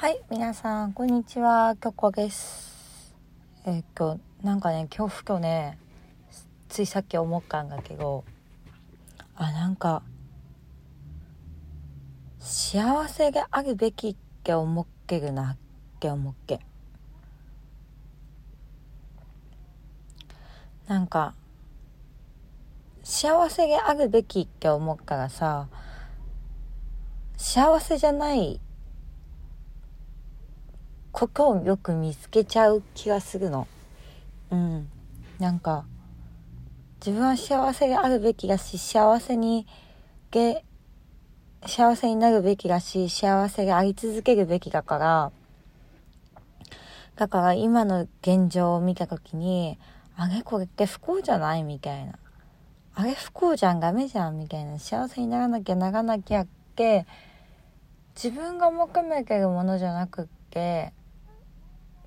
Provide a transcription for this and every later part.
はい、皆さん、こんにちは。きょこです。えー今日、なんかね、今日ふとね、ついさっき思ったんだけど、あ、なんか、幸せがあるべきって思ってるなって思って。なんか、幸せがあるべきって思ったらさ、幸せじゃないことをよく見つけちゃう気がするの。うん。なんか、自分は幸せがあるべきだし、幸せに、げ、幸せになるべきだし、幸せがあり続けるべきだから、だから今の現状を見たときに、あれ？これって不幸じゃない？みたいな。あれ不幸じゃん？ダメじゃん？みたいな。幸せにならなきゃならなきゃって、自分が求めてるものじゃなくって、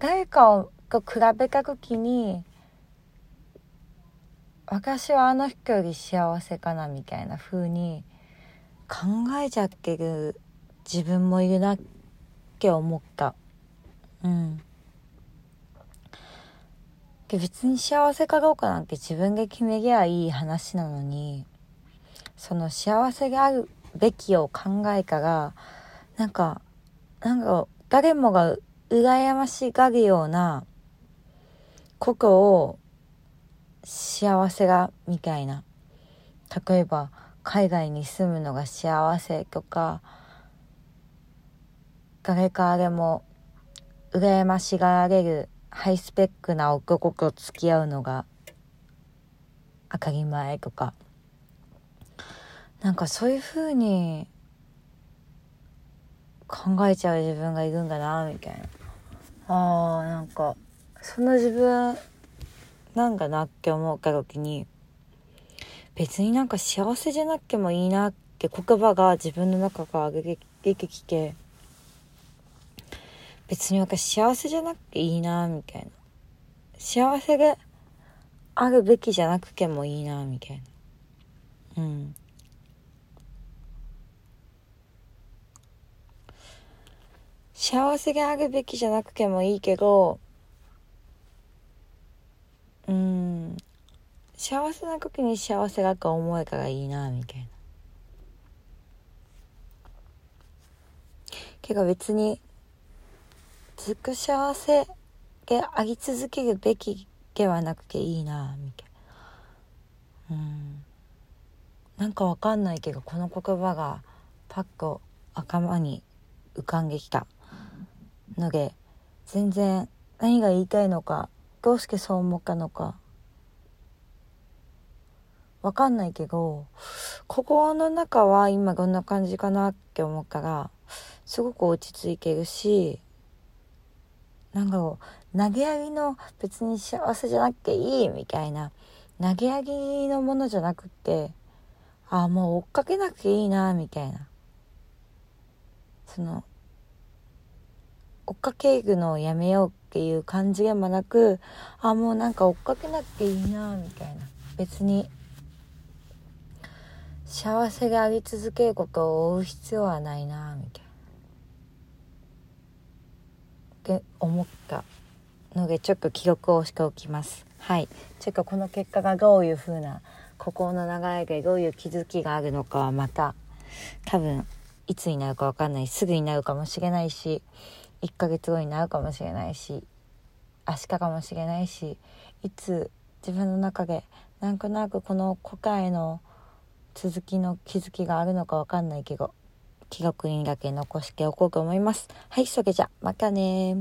誰かをと比べた時に私はあの人より幸せかなみたいな風に考えちゃってる自分もいるなって思った。うん。で別に幸せかどうかなんて自分で決めりゃいい話なのにその幸せがあるべきを考えたらなんかなんか誰もが羨ましがるようなことを幸せがみたいな。例えば海外に住むのが幸せとか誰かでも羨ましがられるハイスペックな男と付き合うのが当たり前とか。なんかそういう風に考えちゃう自分がいるんだなみたいな。あーなんかそんな自分なんだなって思った時に別になんか幸せじゃなくてもいいなって言葉が自分の中から出てきて別に私幸せじゃなくていいなみたいな。幸せであるべきじゃなくてもいいなみたいな。うん。幸せがあるべきじゃなくてもいいけどうん幸せな時に幸せだと思えたらいいなみたいな。けど別にずっと幸せであり続けるべきではなくていいなみたいな。うん。なんかわかんないけどこの言葉がパッと頭に浮かんできた。ので全然何が言いたいのかどうしてそう思ったのか。わかんないけど心の中は今どんな感じかなって思ったらすごく落ち着いてるしなんだろう投げやりの別に幸せじゃなくていいみたいな投げやりのものじゃなくってああもう追っかけなくていいなみたいな。その追っかけるのをやめようっていう感じでもなくあもうなんか追っかけなくていいなみたいな。別に幸せであり続けることを追う必要はないなみたいな。って思ったのでちょっと記録をしておきます。はい。ちょっとこの結果がどういう風な心の流れでどういう気づきがあるのかはまた多分いつになるか分かんないすぐになるかもしれないし1ヶ月後になるかもしれないし明日かもしれないしいつ自分の中でなんとなくこの答えの続きの気づきがあるのか分かんないけど記録にだけ残しておこうと思います。はいそれじゃまたね